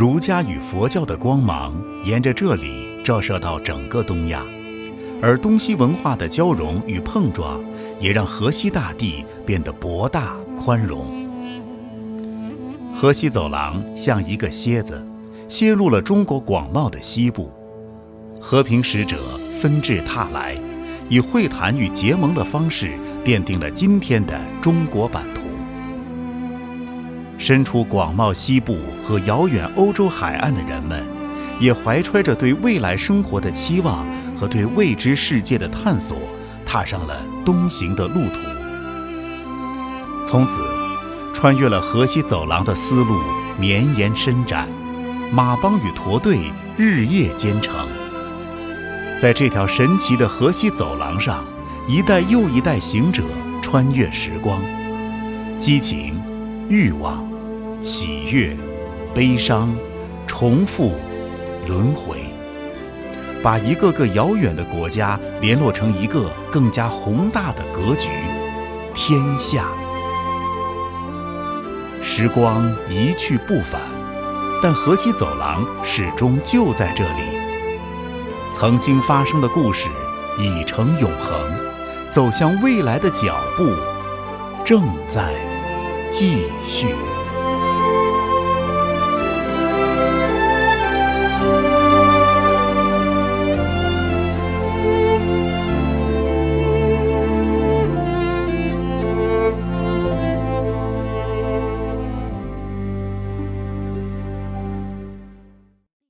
儒家与佛教的光芒沿着这里照射到整个东亚，而东西文化的交融与碰撞，也让河西大地变得博大宽容。河西走廊像一个楔子，楔入了中国广袤的西部。和平使者纷至沓来，以会谈与结盟的方式，奠定了今天的中国版图。身处广袤西部和遥远欧洲海岸的人们，也怀揣着对未来生活的期望和对未知世界的探索，踏上了东行的路途。从此，穿越了河西走廊的丝路绵延伸展，马帮与驼队日夜兼程。在这条神奇的河西走廊上，一代又一代行者穿越时光，激情、欲望、喜悦、悲伤、重复、轮回，把一个个遥远的国家联络成一个更加宏大的格局——天下。时光一去不返，但河西走廊始终就在这里。曾经发生的故事已成永恒，走向未来的脚步正在继续。